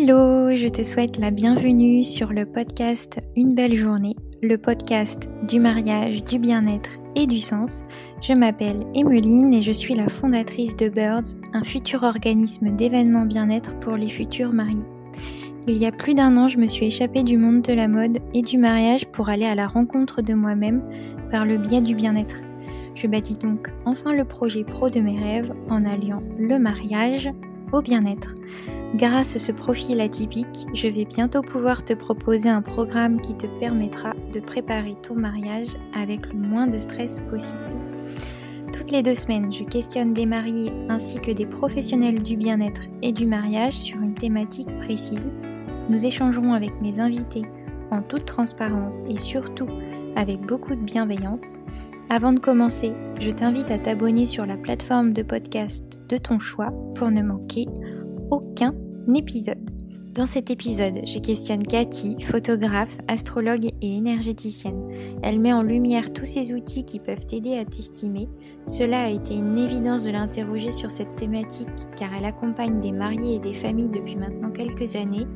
Hello, je te souhaite la bienvenue sur le podcast Une belle journée, le podcast du mariage, du bien-être et du sens. Je m'appelle Emeline et je suis la fondatrice de Birds, un futur organisme d'événements bien-être pour les futurs mariés. Il y a plus d'un an, je me suis échappée du monde de la mode et du mariage pour aller à la rencontre de moi-même par le biais du bien-être. Je bâtis donc enfin le projet pro de mes rêves en alliant le mariage au bien-être. Grâce à ce profil atypique, je vais bientôt pouvoir te proposer un programme qui te permettra de préparer ton mariage avec le moins de stress possible. Toutes les deux semaines, je questionne des mariés ainsi que des professionnels du bien-être et du mariage sur une thématique précise. Nous échangerons avec mes invités en toute transparence et surtout avec beaucoup de bienveillance. Avant de commencer, je t'invite à t'abonner sur la plateforme de podcast de ton choix pour ne manquer aucun épisode. Dans cet épisode, je questionne Cathy, photographe, astrologue et énergéticienne. Elle met en lumière tous ces outils qui peuvent t'aider à t'estimer. Cela a été une évidence de l'interroger sur cette thématique car elle accompagne des mariés et des familles depuis maintenant quelques années.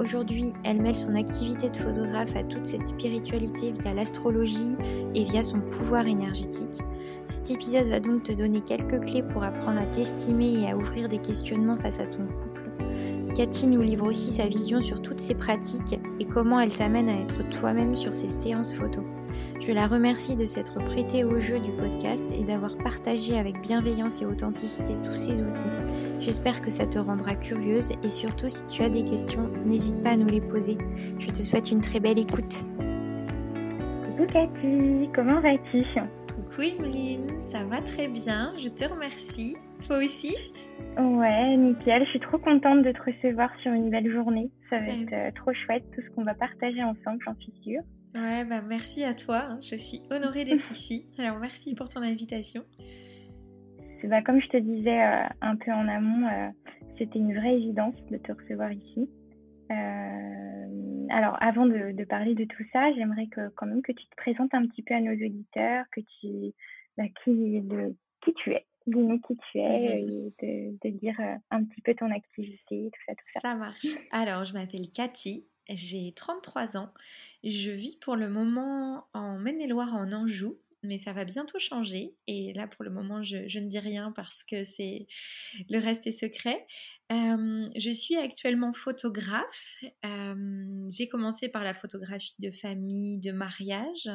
Aujourd'hui, elle mêle son activité de photographe à toute cette spiritualité via l'astrologie et via son pouvoir énergétique. Cet épisode va donc te donner quelques clés pour apprendre à t'estimer et à ouvrir des questionnements face à ton couple. Cathy nous livre aussi sa vision sur toutes ces pratiques et comment elle t'amène à être toi-même sur ces séances photos. Je la remercie de s'être prêtée au jeu du podcast et d'avoir partagé avec bienveillance et authenticité tous ces outils. J'espère que ça te rendra curieuse et surtout si tu as des questions, n'hésite pas à nous les poser. Je te souhaite une très belle écoute. Coucou Cathy, comment vas-tu? Coucou Emeline, ça va très bien, je te remercie. Toi aussi? Ouais, nickel. Je suis trop contente de te recevoir sur une belle journée. Ça va être euh, trop chouette, tout ce qu'on va partager ensemble, j'en suis sûre. Ouais, bah merci à toi. Hein. Je suis honorée d'être ici. Alors merci pour ton invitation. Bah, comme je te disais euh, un peu en amont, euh, c'était une vraie évidence de te recevoir ici. alors avant de, parler de tout ça, j'aimerais que quand même que tu te présentes un petit peu à nos auditeurs, que tu bah, qui, de, qui tu es dis qui tu es et de, dire euh, un petit peu ton activité, tout ça, tout ça. Ça marche. Alors, je m'appelle Cathy, j'ai 33 ans. Je vis pour le moment en Maine-et-Loire, en Anjou mais ça va bientôt changer. Et là, pour le moment, je, ne dis rien parce que c'est le reste est secret. je suis actuellement photographe. J'ai commencé par la photographie de famille, de mariage,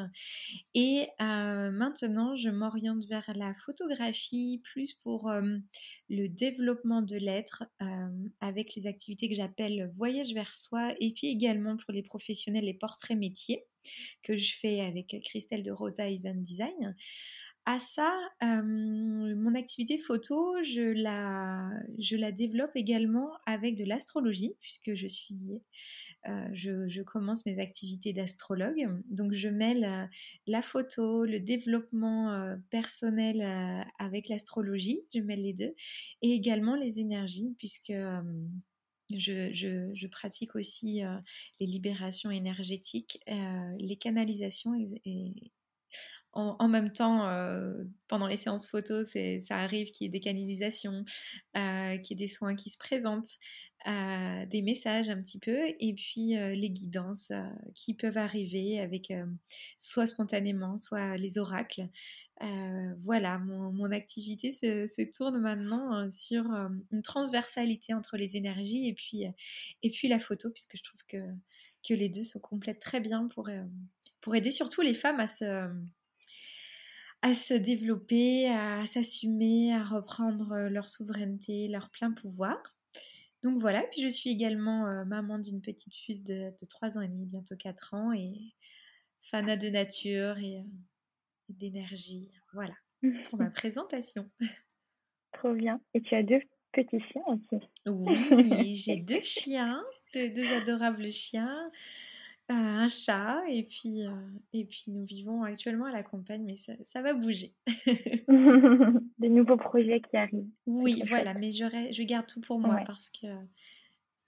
et maintenant, je m'oriente vers la photographie plus pour le développement de l'être avec les activités que j'appelle voyage vers soi, et puis également pour les professionnels, les portraits métiers que je fais avec Christelle de Rosa Event Design. À ça, mon activité photo, je la, développe également avec de l'astrologie, puisque je suis, je, je, commence mes activités d'astrologue. Donc, je mêle la photo, le développement personnel avec l'astrologie, je mêle les deux, et également les énergies, puisque je, pratique aussi les libérations énergétiques, les canalisations et, en, même temps, pendant les séances photos, ça arrive qu'il y ait des canalisations, qu'il y ait des soins qui se présentent, des messages un petit peu, et puis les guidances qui peuvent arriver avec soit spontanément, soit les oracles. voilà, mon, activité se, tourne maintenant sur une transversalité entre les énergies et puis, et puis la photo, puisque je trouve que, que les deux se complètent très bien pour, pour aider surtout les femmes à se à se développer, à s'assumer, à reprendre leur souveraineté, leur plein pouvoir. Donc voilà, puis je suis également euh, maman d'une petite fille de, de, 3 ans et demi, bientôt 4 ans, et fanat de nature et, euh, d'énergie. Voilà, pour ma présentation. Trop bien. Et tu as deux petits chiens aussi. Oui, j'ai deux chiens, deux, adorables chiens. Euh, un chat et puis, et puis nous vivons actuellement à la campagne, mais ça, ça va bouger. Des nouveaux projets qui arrivent. Oui, voilà, mais je, je garde tout pour moi parce que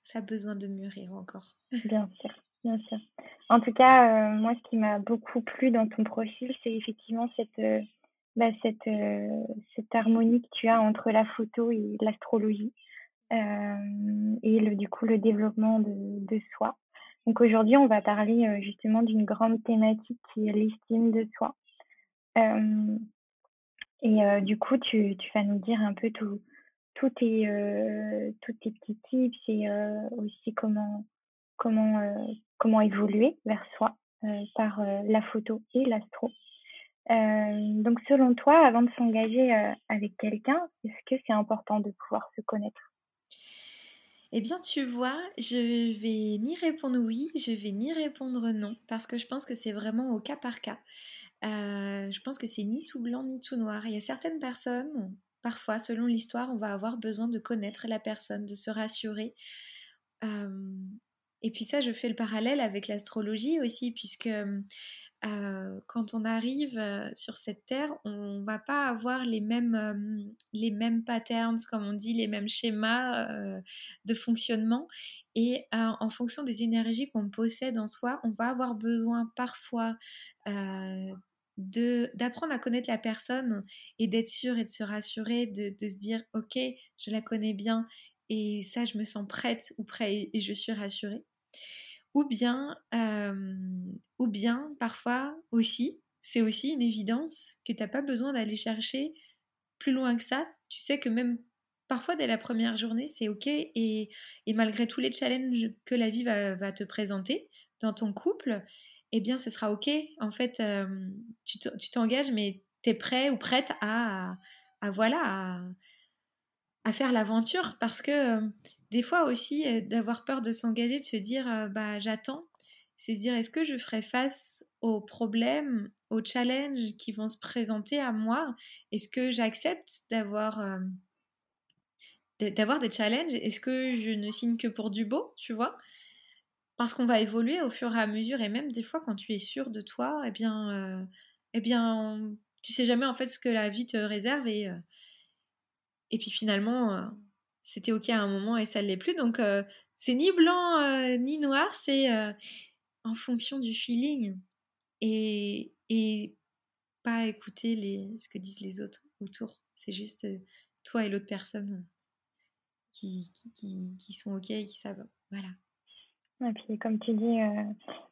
ça a besoin de mûrir encore. Bien sûr, bien sûr. En tout cas, moi, ce qui m'a beaucoup plu dans ton profil, c'est effectivement cette, bah, cette, cette harmonie que tu as entre la photo et l'astrologie. et le, du coup le développement de, de soi. Donc aujourd'hui, on va parler justement d'une grande thématique qui est l'estime de soi. et du coup, tu, vas nous dire un peu tous tes, euh, tes petits tips et aussi comment, comment, comment évoluer vers soi par la photo et l'astro. donc selon toi, avant de s'engager avec quelqu'un, est-ce que c'est important de pouvoir se connaître? Eh bien, tu vois, je vais ni répondre oui, je vais ni répondre non, parce que je pense que c'est vraiment au cas par cas. je pense que c'est ni tout blanc ni tout noir. Il y a certaines personnes, parfois, selon l'histoire, on va avoir besoin de connaître la personne, de se rassurer. et puis ça, je fais le parallèle avec l'astrologie aussi, puisque quand on arrive sur cette terre, on va pas avoir les mêmes, les mêmes patterns, comme on dit, les mêmes schémas de fonctionnement. Et en fonction des énergies qu'on possède en soi, on va avoir besoin parfois d'apprendre à connaître la personne et d'être sûr et de se rassurer, de, de, se dire ok, je la connais bien et ça, je me sens prête ou prêt et je suis rassurée. Ou bien, ou bien parfois aussi, c'est aussi une évidence que tu n'as pas besoin d'aller chercher plus loin que ça. Tu sais que même parfois dès la première journée, c'est ok et, et, malgré tous les challenges que la vie va, te présenter dans ton couple, eh bien, ce sera OK. En fait, tu t'engages, mais tu es prêt ou prête à, à voilà, à, faire l'aventure. Parce que des fois aussi, d'avoir peur de s'engager, de se dire, bah, j'attends, c'est se dire, est-ce que je ferai face aux problèmes, aux challenges qui vont se présenter à moi? Est-ce que j'accepte d'avoir... d'avoir des challenges, est-ce que je ne signe que pour du beau, tu vois? Parce qu'on va évoluer au fur et à mesure et même des fois quand tu es sûr de toi, eh bien, euh, eh bien, tu sais jamais en fait ce que la vie te réserve et euh, et puis finalement euh, c'était ok à un moment et ça ne l'est plus donc c'est ni blanc ni noir, c'est en fonction du feeling et et pas écouter les ce que disent les autres autour. C'est juste toi et l'autre personne qui, qui, qui sont ok et qui savent. Voilà. Et puis, comme tu dis, euh,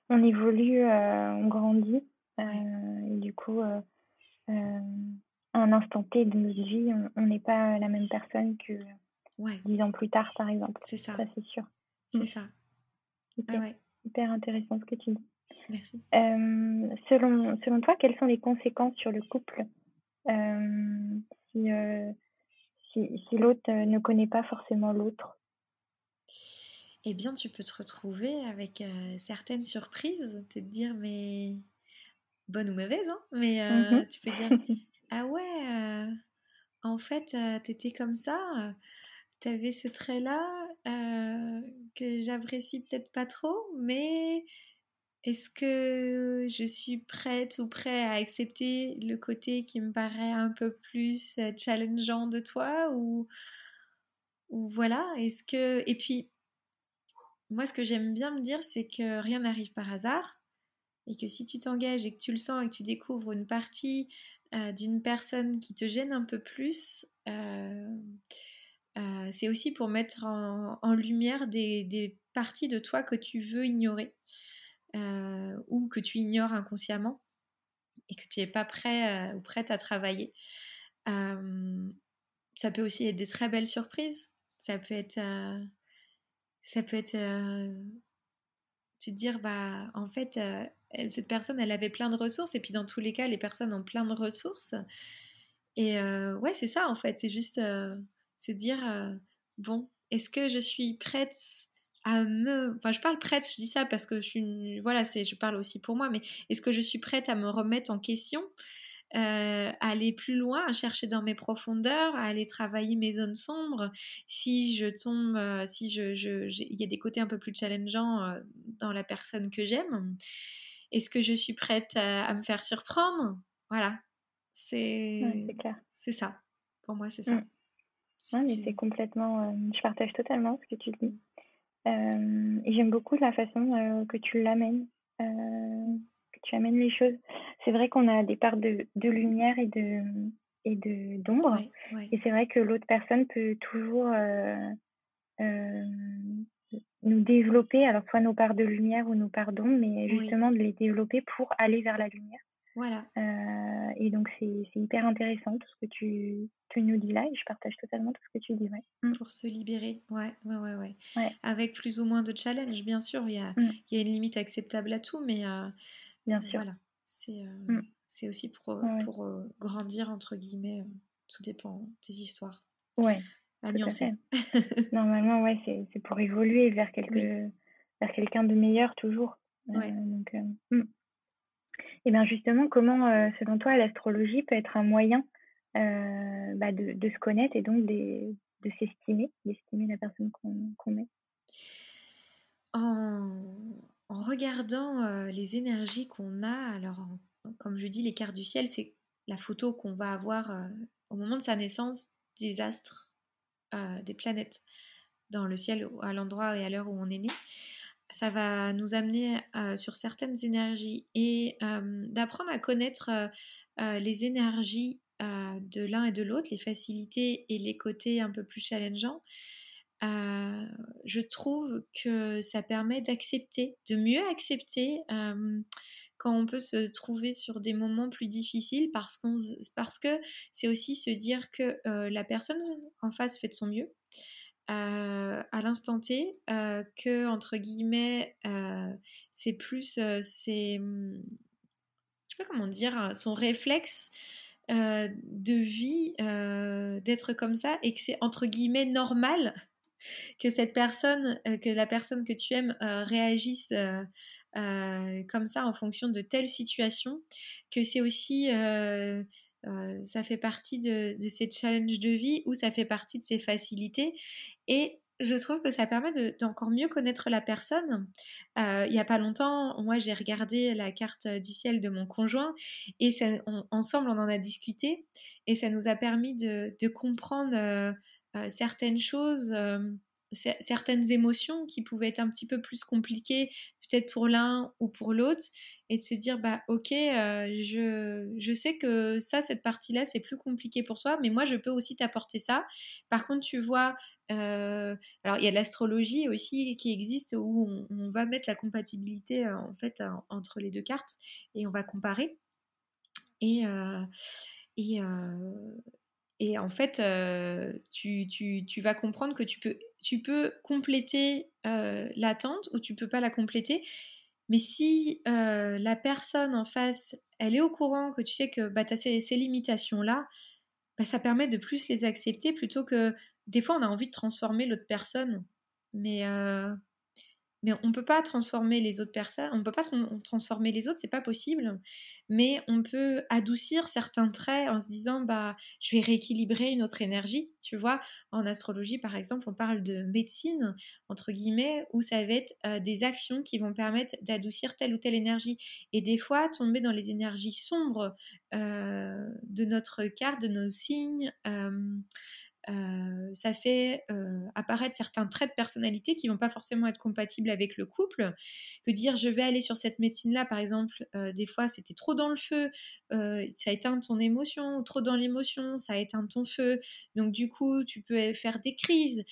on évolue, euh, on grandit. Euh, et du coup, à un instant T de notre vie, on n'est pas la même personne que dix ans plus tard, par exemple. C'est ça. Ça, c'est sûr. C'est mm. ça. Hyper intéressant ce que tu dis. Merci. selon, selon toi, quelles sont les conséquences sur le couple si, si, si l'autre ne connaît pas forcément l'autre? Eh bien, tu peux te retrouver avec euh, certaines surprises, te dire, mais bonne ou mauvaise, hein mais euh, mmh tu peux dire, ah ouais, euh, en fait, t'étais comme ça, t'avais ce trait-là que j'apprécie peut-être pas trop, mais est-ce que je suis prête ou prêt à accepter le côté qui me paraît un peu plus challengeant de toi ou, voilà, est-ce que et puis moi, ce que j'aime bien me dire, c'est que rien n'arrive par hasard et que si tu t'engages et que tu le sens et que tu découvres une partie euh, d'une personne qui te gêne un peu plus, euh, euh, c'est aussi pour mettre en, lumière des, parties de toi que tu veux ignorer ou que tu ignores inconsciemment et que tu n'es pas prêt ou prête à travailler. ça peut aussi être des très belles surprises. Ça peut être ça peut être euh, te dire bah en fait euh, cette personne elle avait plein de ressources et puis dans tous les cas les personnes ont plein de ressources et euh, ouais c'est ça en fait c'est juste se dire bon est-ce que je suis prête à me enfin je parle prête je dis ça parce que je suis voilà c'est je parle aussi pour moi mais est-ce que je suis prête à me remettre en question euh, aller plus loin, à chercher dans mes profondeurs, à aller travailler mes zones sombres? Si je tombe, euh, si je, il y a des côtés un peu plus challengeants dans la personne que j'aime, est-ce que je suis prête à, me faire surprendre? Voilà, c'est c'est ça. Pour moi, c'est ça. Mm. c'est complètement. je partage totalement ce que tu dis. et j'aime beaucoup la façon que tu l'amènes tu amènes les choses. C'est vrai qu'on a des parts de, de, lumière et de et de d'ombre. Et c'est vrai que l'autre personne peut toujours euh, nous développer, alors soit nos parts de lumière ou nos parts d'ombre, mais justement de les développer pour aller vers la lumière. Voilà. Euh, et donc, c'est hyper intéressant tout ce que tu, tu, nous dis là, et je partage totalement tout ce que tu dis. Ouais. Mm. Pour se libérer, ouais, ouais, ouais, ouais, Avec plus ou moins de challenge, bien sûr, il y a, mm. il y a une limite acceptable à tout, mais euh, bien sûr. voilà, c'est euh, mm. aussi pour, pour grandir, entre guillemets, tout dépend des histoires. Ouais. À nuancer. Normalement, ouais, c'est pour évoluer vers, quelque, vers quelqu'un de meilleur toujours. Ouais. donc, et bien justement, comment, euh, selon toi, l'astrologie peut être un moyen euh, bah, de, se connaître et donc de, s'estimer, d'estimer la personne qu'on est? En, en, regardant euh, les énergies qu'on a, alors comme je dis, les cartes du ciel, c'est la photo qu'on va avoir au moment de sa naissance des astres, des planètes dans le ciel, à l'endroit et à l'heure où on est né ça va nous amener euh, sur certaines énergies et euh, d'apprendre à connaître euh, les énergies de l'un et de l'autre, les facilités et les côtés un peu plus challengeants. je trouve que ça permet d'accepter, de mieux accepter quand on peut se trouver sur des moments plus difficiles parce, parce que c'est aussi se dire que la personne en face fait de son mieux euh, à l'instant T euh, que entre guillemets euh, c'est plus c'est hmm, je sais pas comment dire son réflexe de vie d'être comme ça et que c'est entre guillemets normal que cette personne que la personne que tu aimes réagisse comme ça en fonction de telle situation que c'est aussi euh, ça fait partie de, ces challenges de vie ou ça fait partie de ces facilités. Et je trouve que ça permet d'encore mieux connaître la personne. Euh, il n'y a pas longtemps, moi j'ai regardé la carte du ciel de mon conjoint et ensemble on en a discuté et ça nous a permis de, comprendre euh, certaines choses certaines émotions qui pouvaient être un petit peu plus compliquées, peut-être pour l'un ou pour l'autre, et de se dire, bah ok, euh, je, je sais que ça, cette partie-là, c'est plus compliqué pour toi, mais moi, je peux aussi t'apporter ça. Par contre, tu vois, euh, alors il y a l'astrologie aussi qui existe où on, va mettre la compatibilité euh, en fait entre les deux cartes et on va comparer. Et, et, et en fait, tu, tu, tu, vas comprendre que tu peux tu peux compléter euh, l'attente ou tu peux pas la compléter. Mais si euh, la personne en face, elle est au courant que tu sais que bah, tu as ces, limitations-là, bah, ça permet de plus les accepter plutôt que des fois on a envie de transformer l'autre personne. Mais euh, mais on ne peut pas transformer les autres personnes, on peut pas transformer les autres, c'est pas possible, mais on peut adoucir certains traits en se disant bah je vais rééquilibrer une autre énergie, tu vois. En astrologie par exemple, on parle de médecine entre guillemets où ça va être euh, des actions qui vont permettre d'adoucir telle ou telle énergie et des fois tomber dans les énergies sombres euh, de notre carte, de nos signes. Euh, euh, ça fait euh, apparaître certains traits de personnalité qui vont pas forcément être compatibles avec le couple. Que dire je vais aller sur cette médecine-là, par exemple, euh, des fois c'était trop dans le feu, ça éteint ton émotion, trop dans l'émotion, ça éteint ton feu. Donc du coup, tu peux faire des crises,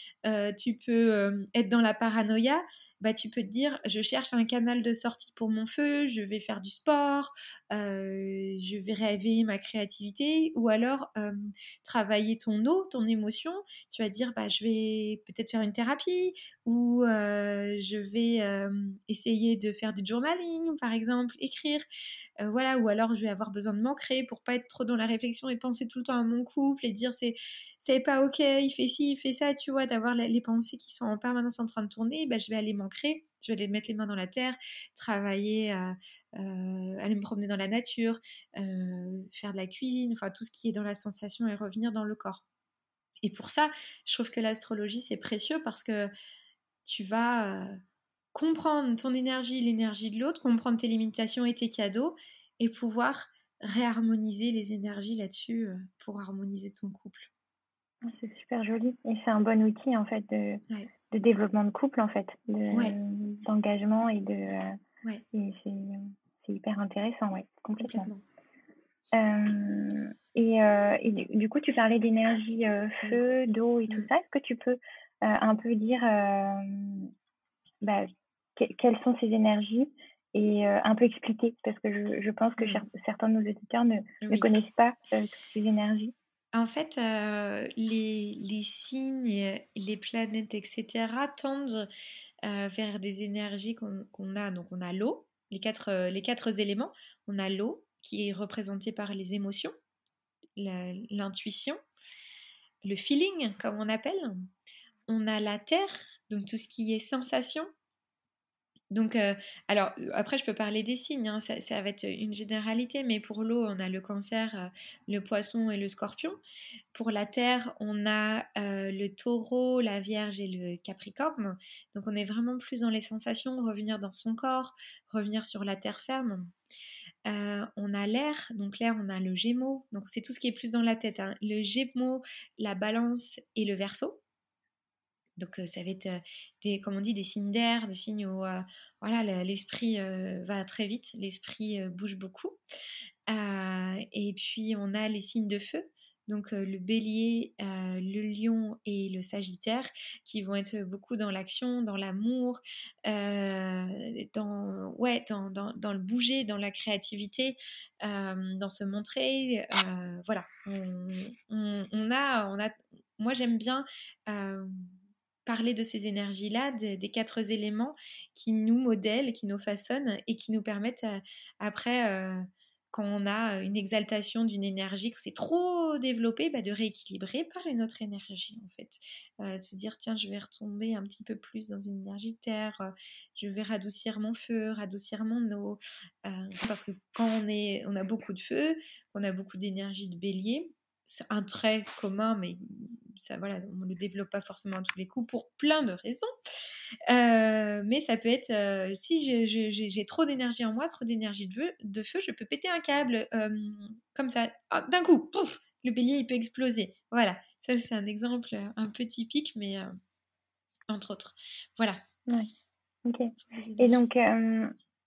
tu peux être dans la paranoïa. Bah, tu peux te dire, je cherche un canal de sortie pour mon feu, je vais faire du sport, je vais réveiller ma créativité, ou alors travailler ton eau, ton émotion. Tu vas dire bah, je vais peut-être faire une thérapie. Ou euh, je vais euh, essayer de faire du journaling par exemple, écrire, euh, voilà, ou alors je vais avoir besoin de m'ancrer pour pas être trop dans la réflexion et penser tout le temps à mon couple et dire c'est c'est pas ok, il fait ci, il fait ça, tu vois, d'avoir les pensées qui sont en permanence en train de tourner, bah, je vais aller m'ancrer je vais aller mettre les mains dans la terre, travailler, aller me promener dans la nature, faire de la cuisine, enfin tout ce qui est dans la sensation et revenir dans le corps. Et pour ça, je trouve que l'astrologie, c'est précieux parce que tu vas euh, comprendre ton énergie, l'énergie de l'autre, comprendre tes limitations et tes cadeaux, et pouvoir réharmoniser les énergies là-dessus euh, pour harmoniser ton couple. Ah, c'est super joli. Et c'est un bon outil, en fait, de, développement de couple, en fait, d'engagement et de... Euh, et c'est hyper intéressant, ouais, complètement. Euh, et, euh, et du, coup, tu parlais d'énergie euh, feu, d'eau et tout ça. Est-ce que tu peux un peu dire bah, quelles sont ces énergies et un peu expliquer? Parce que je, je pense que mmh. certains de nos auditeurs ne, ne connaissent pas toutes ces énergies. En fait, les, les, signes, les planètes, etc., tendent vers des énergies qu'on a. Donc, on a l'eau, les quatre, les quatre éléments. On a l'eau qui est représentée par les émotions, l'intuition, le feeling, comme on appelle. On a la terre, donc tout ce qui est sensation, donc, euh, alors, euh, après, je peux parler des signes, hein, ça, va être une généralité, mais pour l'eau, on a le cancer, euh, le poisson et le scorpion. Pour la terre, on a le taureau, la vierge et le capricorne. Donc, on est vraiment plus dans les sensations, revenir dans son corps, revenir sur la terre ferme. on a l'air, donc l'air, on a le gémeaux, donc c'est tout ce qui est plus dans la tête. Hein. Le gémeaux, la balance et le verso. Donc ça va être des, comme des signes d'air, des signes où voilà, l'esprit va très vite, l'esprit bouge beaucoup. et puis on a les signes de feu, donc le bélier, le lion et le sagittaire, qui vont être beaucoup dans l'action, dans l'amour, dans, le bouger, dans la créativité, dans se montrer. voilà, moi j'aime bien parler de ces énergies-là, des quatre éléments qui nous modèlent, qui nous façonnent et qui nous permettent euh, après, euh, quand on a une exaltation d'une énergie, que c'est trop développé, bah, de rééquilibrer par une autre énergie en fait. Euh, se dire tiens, je vais retomber un petit peu plus dans une énergie terre, je vais radoucir mon feu, radoucir mon eau. parce que quand on, est, on a beaucoup de feu, on a beaucoup d'énergie de bélier, un trait commun, mais ça, voilà, on ne le développe pas forcément à tous les coups pour plein de raisons. Euh, mais ça peut être, euh, si j'ai trop d'énergie en moi, trop d'énergie de, de, feu, je peux péter un câble euh, comme ça, ah, d'un coup, pouf, le bélier il peut exploser. Voilà, ça c'est un exemple un peu typique, mais entre autres. Voilà. Ouais. Ok. Et donc,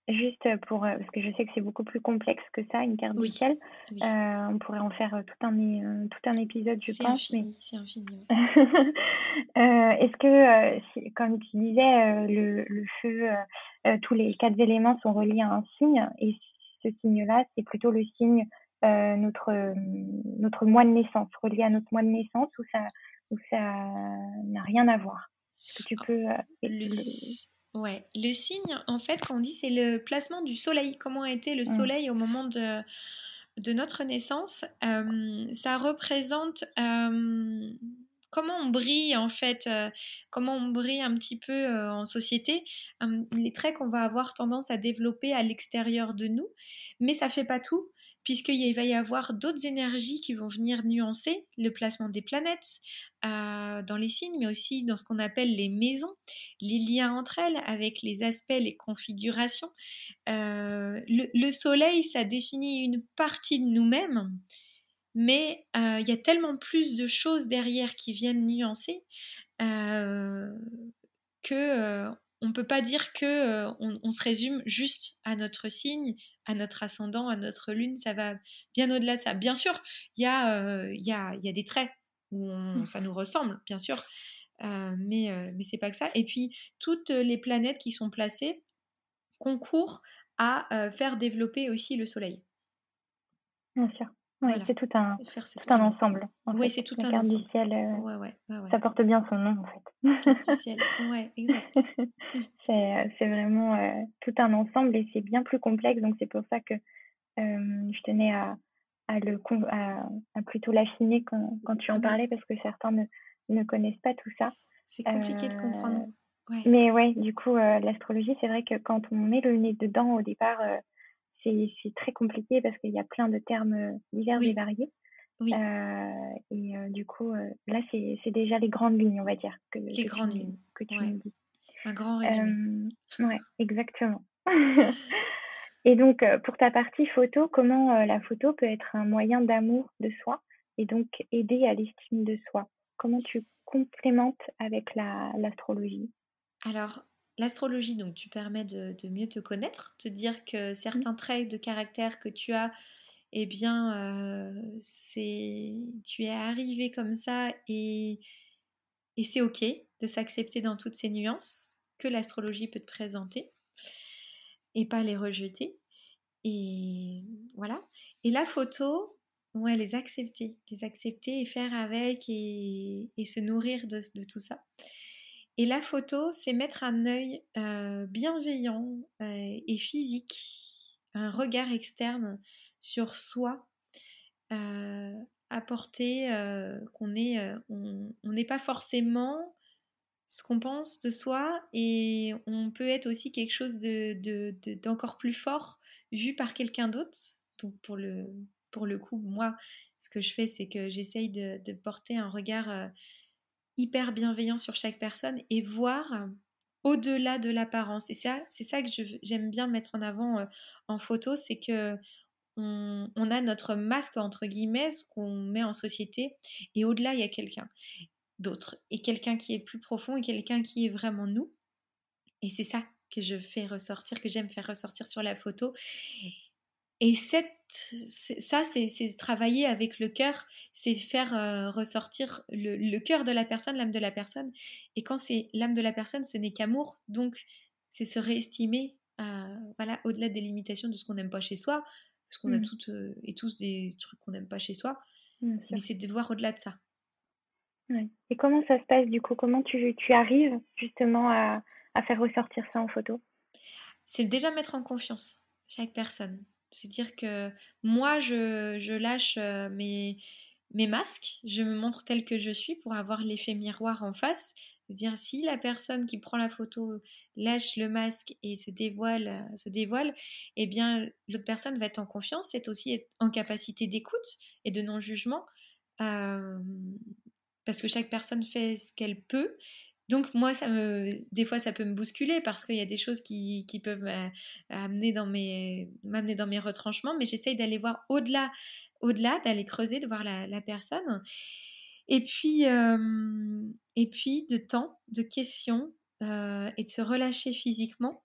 Juste pour, euh, parce que je sais que c'est beaucoup plus complexe que ça, une carte du ciel. Euh, on pourrait en faire euh, tout un, tout un épisode, je pense. mais... C'est infini. Est-ce que, comme tu disais, le, le feu, tous les quatre éléments sont reliés à un signe, et ce signe-là, c'est plutôt le signe, notre, notre mois de naissance, relié à notre mois de naissance, ou ça ou ça n'a rien à voir? Est-ce que tu peux... le... Ouais, le signe, en fait, quand on dit, c'est le placement du soleil. Comment a été le mmh. soleil au moment de, de notre naissance Ça représente comment on brille, en fait, comment on brille un petit peu en société, les traits qu'on va avoir tendance à développer à l'extérieur de nous. Mais ça fait pas tout puisqu'il va y avoir d'autres énergies qui vont venir nuancer le placement des planètes euh, dans les signes, mais aussi dans ce qu'on appelle les maisons, les liens entre elles avec les aspects, les configurations. Euh, le, soleil, ça définit une partie de nous-mêmes, mais euh, il y a tellement plus de choses derrière qui viennent nuancer que on ne peut pas dire que on, se résume juste à notre signe, à notre ascendant, à notre lune, ça va bien au-delà de ça. Bien sûr, il y, a, y, a, y a des traits où mmh. ça nous ressemble, bien sûr, mais, mais c'est pas que ça. Et puis, toutes les planètes qui sont placées concourent à faire développer aussi le Soleil. Bien sûr. Oui, c'est tout un, tout un ensemble. Oui, c'est tout un ensemble. Du ciel, euh, ouais, ouais, ouais, ça porte bien son nom, en fait. Carte du ciel, ouais, exact. c'est, euh, c'est vraiment euh, tout un ensemble et c'est bien plus complexe. Donc, c'est pour ça que je tenais à, à, le, à, à plutôt l'affiner quand, quand tu en parlais parce que certains ne, ne connaissent pas tout ça. C'est compliqué de comprendre. Mais ouais, du coup, l'astrologie, c'est vrai que quand on met le nez dedans au départ, c'est très compliqué parce qu'il y a plein de termes euh, divers et variés. Euh, et euh, du coup, là, c'est déjà les grandes lignes, on va dire. Que, les grandes lignes. Que tu me dis. Un grand résumé. ouais, exactement. et donc, pour ta partie photo, comment la photo peut être un moyen d'amour de soi et donc aider à l'estime de soi? Comment tu complémentes avec l'astrologie? Alors, L'astrologie, donc, tu permets de, mieux te connaître, te dire que certains mmh. traits de caractère que tu as, eh bien, euh, c'est, tu es arrivé comme ça et, et c'est ok. de s'accepter dans toutes ces nuances que l'astrologie peut te présenter et pas les rejeter. Et voilà. Et la photo, ouais, les accepter, les accepter et faire avec et, se nourrir de, tout ça. Et la photo, c'est mettre un œil euh, bienveillant euh, et physique, un regard externe sur soi, euh, apporter qu'on est, on n'est pas forcément ce qu'on pense de soi et on peut être aussi quelque chose d'encore de, plus fort vu par quelqu'un d'autre. Donc pour le, pour le coup, moi, ce que je fais, c'est que j'essaye de, porter un regard hyper bienveillant sur chaque personne et voir au-delà de l'apparence. Et ça, c'est ça que j'aime bien mettre en avant euh, en photo, c'est que on, a notre masque entre guillemets, qu'on met en société, et au-delà, il y a quelqu'un d'autre, et quelqu'un qui est plus profond, et quelqu'un qui est vraiment nous. Et c'est ça que je fais ressortir, que j'aime faire ressortir sur la photo. Et cette, ça, c'est travailler avec le cœur, c'est faire euh, ressortir le, cœur de la personne, l'âme de la personne. Et quand c'est l'âme de la personne, ce n'est qu'amour. Donc, c'est se réestimer euh, voilà, au-delà des limitations de ce qu'on n'aime pas chez soi, parce qu'on a mmh. toutes euh, et tous des trucs qu'on n'aime pas chez soi. Mais c'est de voir au-delà de ça. Et comment ça se passe du coup? Comment tu, tu arrives justement à, à faire ressortir ça en photo? C'est déjà mettre en confiance chaque personne. C'est dire que moi, je, je lâche mes, mes masques, je me montre telle que je suis pour avoir l'effet miroir en face. C'est-à-dire si la personne qui prend la photo lâche le masque et se dévoile, se dévoile, eh bien l'autre personne va être en confiance, c'est aussi en capacité d'écoute et de non-jugement. Euh, parce que chaque personne fait ce qu'elle peut. Donc moi, ça me, des fois, ça peut me bousculer parce qu'il y a des choses qui, qui peuvent m'amener dans mes, m'amener dans mes retranchements, mais j'essaye d'aller voir au-delà, au-delà, d'aller creuser, de voir la, personne. Et puis, euh, et puis de temps, de questions euh, et de se relâcher physiquement.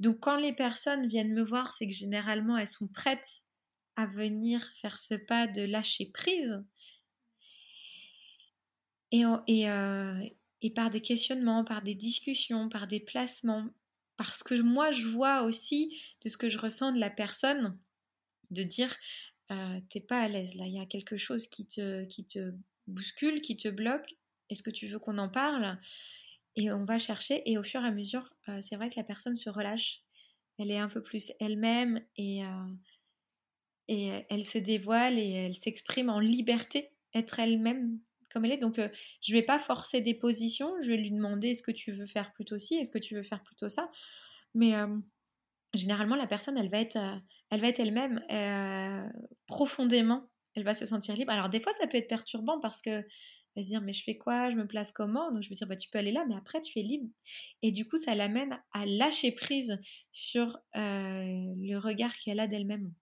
Donc quand les personnes viennent me voir, c'est que généralement elles sont prêtes à venir faire ce pas de lâcher prise et, euh, et, par des questionnements, par des discussions, par des placements, parce que moi je vois aussi de ce que je ressens de la personne, de dire euh, t'es pas à l'aise là, il y a quelque chose qui te, qui te bouscule, qui te bloque, est-ce que tu veux qu'on en parle? Et on va chercher, et au fur et à mesure, euh, c'est vrai que la personne se relâche, elle est un peu plus elle-même et, euh, et elle se dévoile et elle s'exprime en liberté, être elle-même comme elle est. Donc, euh, je ne vais pas forcer des positions. Je vais lui demander est-ce que tu veux faire plutôt ci, est-ce que tu veux faire plutôt ça? Mais euh, généralement, la personne, elle va être, euh, elle va être elle-même profondément. Elle va se sentir libre. Alors, des fois, ça peut être perturbant parce que va se dire mais je fais quoi, je me place comment? Donc je vais dire bah tu peux aller là, mais après tu es libre. Et du coup ça l'amène à lâcher prise sur le regard qu'elle a d'elle-même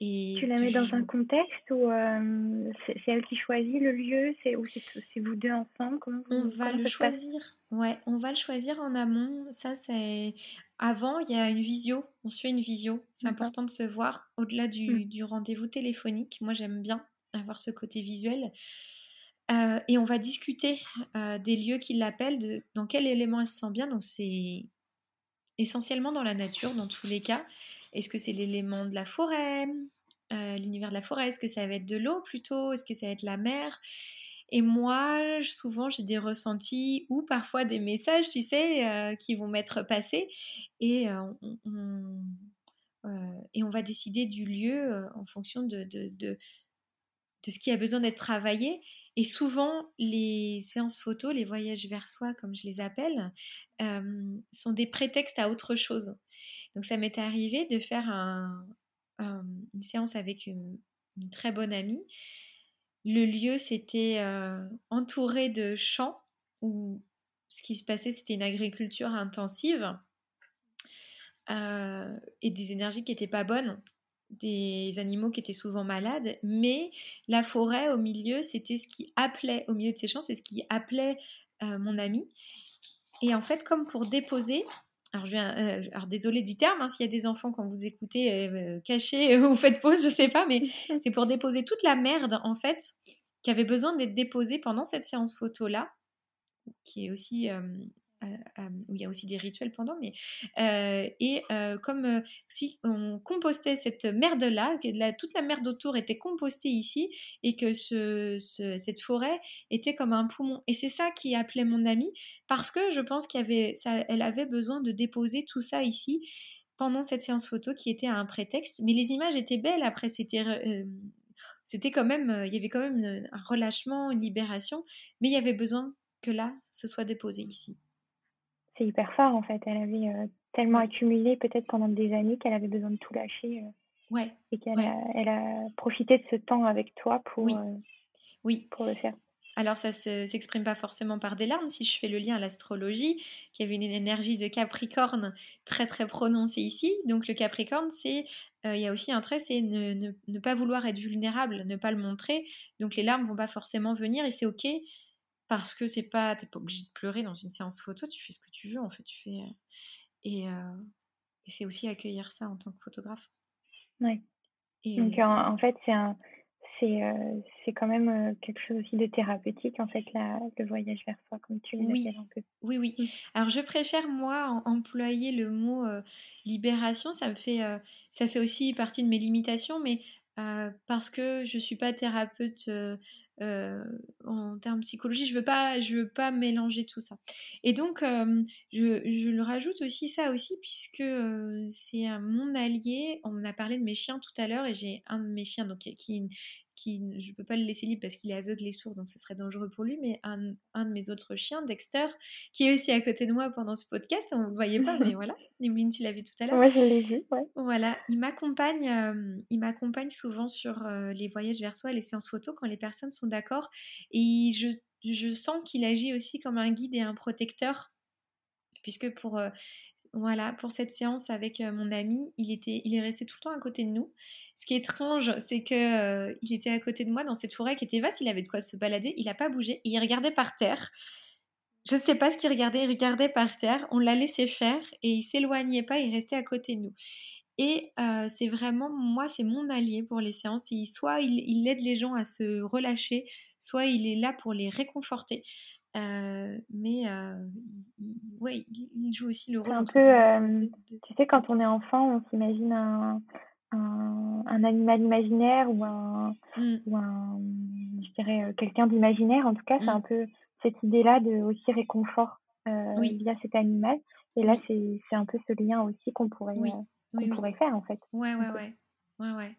tu la mets dans un contexte où euh, c'est elle qui choisit le lieu, c'est ou c'est vous deux ensemble On va le choisir. Ouais, on va le choisir en amont. Ça c'est avant, il y a une visio. On se fait une visio. C'est important de se voir au-delà du, mmh. du rendez-vous téléphonique. Moi, j'aime bien avoir ce côté visuel. Euh, et on va discuter euh, des lieux qui l'appellent, de, dans quel élément elle se sent bien. Donc c'est essentiellement dans la nature, dans tous les cas. Est-ce que c'est l'élément de la forêt, euh, l'univers de la forêt? Est-ce que ça va être de l'eau plutôt? Est-ce que ça va être la mer? Et moi, souvent, j'ai des ressentis ou parfois des messages, tu sais, euh, qui vont m'être passés. Et, euh, on, et on va décider du lieu en fonction de, ce qui a besoin d'être travaillé. Et souvent, les séances photos, les voyages vers soi, comme je les appelle, sont des prétextes à autre chose. Donc ça m'est arrivé de faire une séance avec une, très bonne amie. Le lieu, c'était euh, entouré de champs où ce qui se passait, c'était une agriculture intensive euh, et des énergies qui n'étaient pas bonnes, des animaux qui étaient souvent malades, mais la forêt au milieu, c'était ce qui appelait, au milieu de ces champs, c'est ce qui appelait euh, mon ami. Et en fait, comme pour déposer, alors, je viens, euh, alors désolé du terme, hein, s'il y a des enfants quand vous écoutez, euh, cachez ou faites pause, je sais pas, mais c'est pour déposer toute la merde en fait qui avait besoin d'être déposée pendant cette séance photo là. qui est aussi où il y a aussi des rituels pendant, mais et comme si on compostait cette merde là, toute la merde autour était compostée ici et que ce, cette forêt était comme un poumon. Et c'est ça qui appelait mon amie parce que je pense qu'elle avait, besoin de déposer tout ça ici pendant cette séance photo qui était un prétexte. Mais les images étaient belles après, c'était c'était quand même, il y avait quand même un relâchement, une libération, mais il y avait besoin que là, ce soit déposé ici c'est hyper fort en fait. Elle avait euh, tellement accumulé peut-être pendant des années qu'elle avait besoin de tout lâcher. Euh, ouais. Et qu'elle a, elle a profité de ce temps avec toi pour, oui. Euh, oui. pour le faire. Alors ça ne s'exprime pas forcément par des larmes, si je fais le lien à l'astrologie, qui avait une énergie de Capricorne très très prononcée ici. Donc le Capricorne, c'est il y a aussi un trait, c'est ne, ne, ne, pas vouloir être vulnérable, ne pas le montrer. Donc les larmes vont pas forcément venir et c'est ok parce que c'est pas t'es pas obligé de pleurer dans une séance photo tu fais ce que tu veux en fait tu fais et, et c'est aussi accueillir ça en tant que photographe. Ouais. Donc en, fait c'est un c'est c'est quand même quelque chose aussi de thérapeutique en fait la, le voyage vers soi comme tu le oui. un peu. Oui oui. Mmh. alors je préfère moi employer le mot libération. Ça me fait ça fait aussi partie de mes limitations mais parce que je suis pas thérapeute euh, en termes psychologie. Je veux pas, je veux pas mélanger tout ça. Et donc, euh, je, je, le rajoute aussi ça aussi puisque euh, c'est mon allié. On a parlé de mes chiens tout à l'heure et j'ai un de mes chiens donc qui, je peux pas le laisser libre parce qu'il est aveugle et sourd, donc ce serait dangereux pour lui, mais un, un, de mes autres chiens, Dexter, qui est aussi à côté de moi pendant ce podcast, on ne le voyait pas, mais voilà, Nimeline, tu l'as vu tout à l'heure. Ouais, je l'ai vu, ouais. Voilà, il m'accompagne, euh, il m'accompagne souvent sur euh, les voyages vers soi, les séances photos, quand les personnes sont d'accord, et je, je sens qu'il agit aussi comme un guide et un protecteur, puisque pour... Euh, voilà, pour cette séance avec mon ami, il, était, il est resté tout le temps à côté de nous. Ce qui est étrange, c'est que il était à côté de moi dans cette forêt qui était vaste, il avait de quoi se balader, il n'a pas bougé il regardait par terre. Je ne sais pas ce qu'il regardait, il regardait par terre, on l'a laissé faire et il s'éloignait pas, il restait à côté de nous. Et c'est vraiment, moi, c'est mon allié pour les séances. soit il, aide les gens à se relâcher, soit il est là pour les réconforter. Euh, mais euh, il, ouais, il, joue aussi le rôle. Un peu, euh, tu sais, quand on est enfant, on s'imagine un, un, un, animal imaginaire ou un, mmh. ou un je dirais, quelqu'un d'imaginaire. En tout cas, c'est un mmh. peu cette idée-là de aussi réconfort oui. via cet animal. Et là, oui. c'est un peu ce lien aussi qu'on pourrait, oui. qu'on pourrait faire, en fait. Ouais, ouais, ouais. ouais, ouais.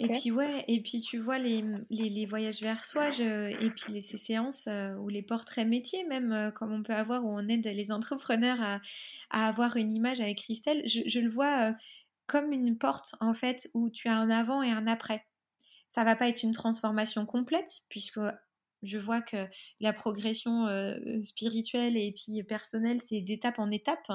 Et puis ouais, et puis tu vois les, les, les voyages vers soi, je, et puis les, ces séances euh, ou les portraits métiers même, euh, comme on peut avoir où on aide les entrepreneurs à, à avoir une image avec Christelle, je, je le vois euh, comme une porte en fait où tu as un avant et un après. Ça va pas être une transformation complète puisque je vois que la progression spirituelle et puis personnelle, c'est d'étape en étape.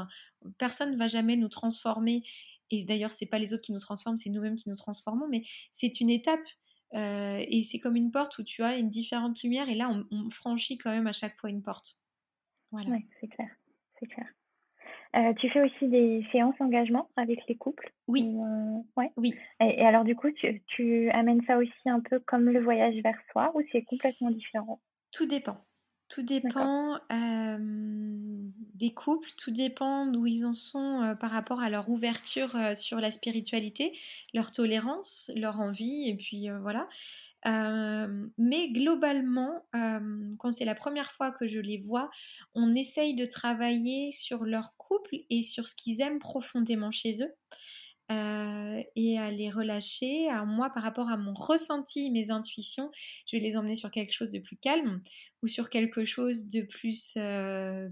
Personne ne va jamais nous transformer et d'ailleurs c'est pas les autres qui nous transforment, c'est nous-mêmes qui nous transformons, mais c'est une étape euh, et c'est comme une porte où tu as une différente lumière et là on, franchit quand même à chaque fois une porte. Voilà. Oui, c'est clair, c'est clair. Euh, tu fais aussi des séances engagement avec les couples Oui. Euh, ouais. Oui. Et, alors du coup, tu, tu amènes ça aussi un peu comme le voyage vers soi ou c'est complètement différent? Tout dépend. Tout dépend euh, des couples, tout dépend d'où ils en sont euh, par rapport à leur ouverture euh, sur la spiritualité, leur tolérance, leur envie, et puis voilà. mais globalement, quand c'est la première fois que je les vois, on essaye de travailler sur leur couple et sur ce qu'ils aiment profondément chez eux. Euh, et à les relâcher. À moi, par rapport à mon ressenti, mes intuitions, je vais les emmener sur quelque chose de plus calme ou sur quelque chose de plus euh,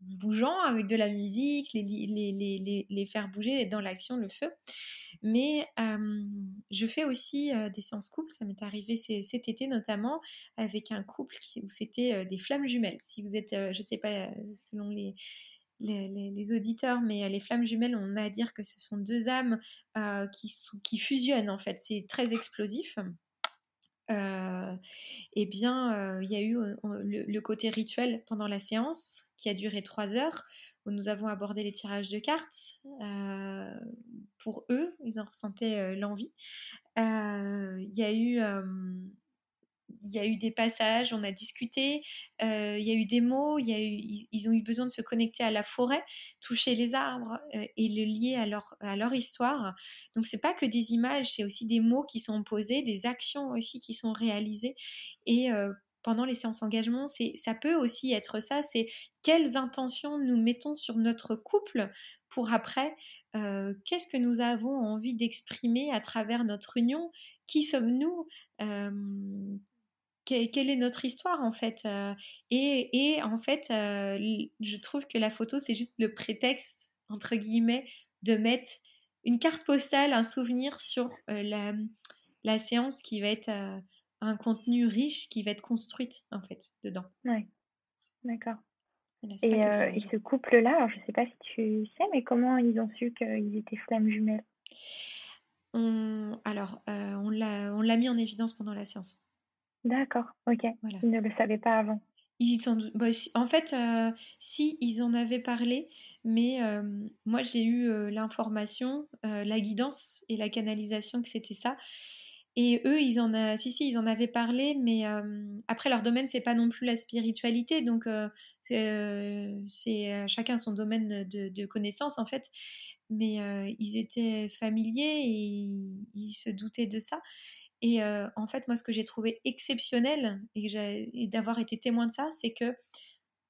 bougeant avec de la musique, les, les, les, les faire bouger, être dans l'action, le feu. Mais euh, je fais aussi des séances couples, ça m'est arrivé cet été notamment avec un couple où c'était des flammes jumelles. Si vous êtes, je sais pas, selon les, les, auditeurs, mais euh, les flammes jumelles, on a à dire que ce sont deux âmes euh, qui, fusionnent en fait. C'est très explosif. Euh, eh bien, il y a eu le, côté rituel pendant la séance qui a duré trois heures où nous avons abordé les tirages de cartes. pour eux, ils en ressentaient l'envie. Il y a eu il y a eu des passages, on a discuté, il y a eu des mots, il y a eu, ils, ont eu besoin de se connecter à la forêt, toucher les arbres et le lier à leur, à leur histoire. Donc c'est pas que des images, c'est aussi des mots qui sont posés, des actions aussi qui sont réalisées. Et pendant les séances engagement, ça peut aussi être ça, c'est quelles intentions nous mettons sur notre couple pour après, euh, qu'est-ce que nous avons envie d'exprimer à travers notre union? Qui sommes-nous? Euh, quelle est notre histoire en fait et, en fait, je trouve que la photo, c'est juste le prétexte, entre guillemets, de mettre une carte postale, un souvenir sur la, la, séance qui va être un contenu riche qui va être construite en fait dedans. Ouais, d'accord. Et, euh, ce couple-là, alors je sais pas si tu sais, mais comment ils ont su qu'ils étaient flammes jumelles? On... Alors, euh, on l'a mis en évidence pendant la séance. D'accord, ok. Ils ne le savaient pas avant. Ils bah, en fait, euh, si ils en avaient parlé, mais moi j'ai eu l'information, la guidance et la canalisation que c'était ça. Et eux, ils en, a, si, si, ils en avaient parlé, mais après, leur domaine, c'est pas non plus la spiritualité. Donc, c'est chacun son domaine de, de connaissance, en fait. Mais ils étaient familiers et ils, se doutaient de ça. Et en fait, moi, ce que j'ai trouvé exceptionnel et, d'avoir été témoin de ça, c'est que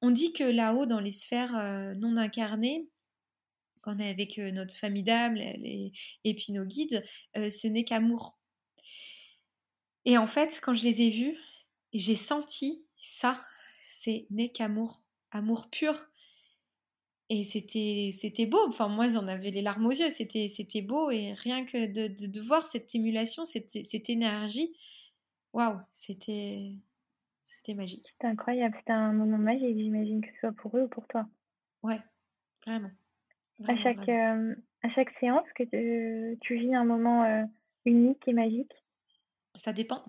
on dit que là-haut, dans les sphères non incarnées, quand on est avec notre famille d'âmes et puis nos guides, ce n'est qu'amour. Et en fait, quand je les ai vus, j'ai senti ça, c'est n'est qu'amour, amour pur. Et c'était, c'était beau. Enfin, moi, j'en avais les larmes aux yeux. C'était, c'était beau. Et rien que de, de, voir cette émulation, cette, cette énergie, waouh, c'était, c'était magique. C'était incroyable. C'était un moment magique, j'imagine, que ce soit pour eux ou pour toi. Ouais, vraiment. à, chaque, euh, à chaque séance, que tu, vis un moment euh, unique et magique? Ça dépend.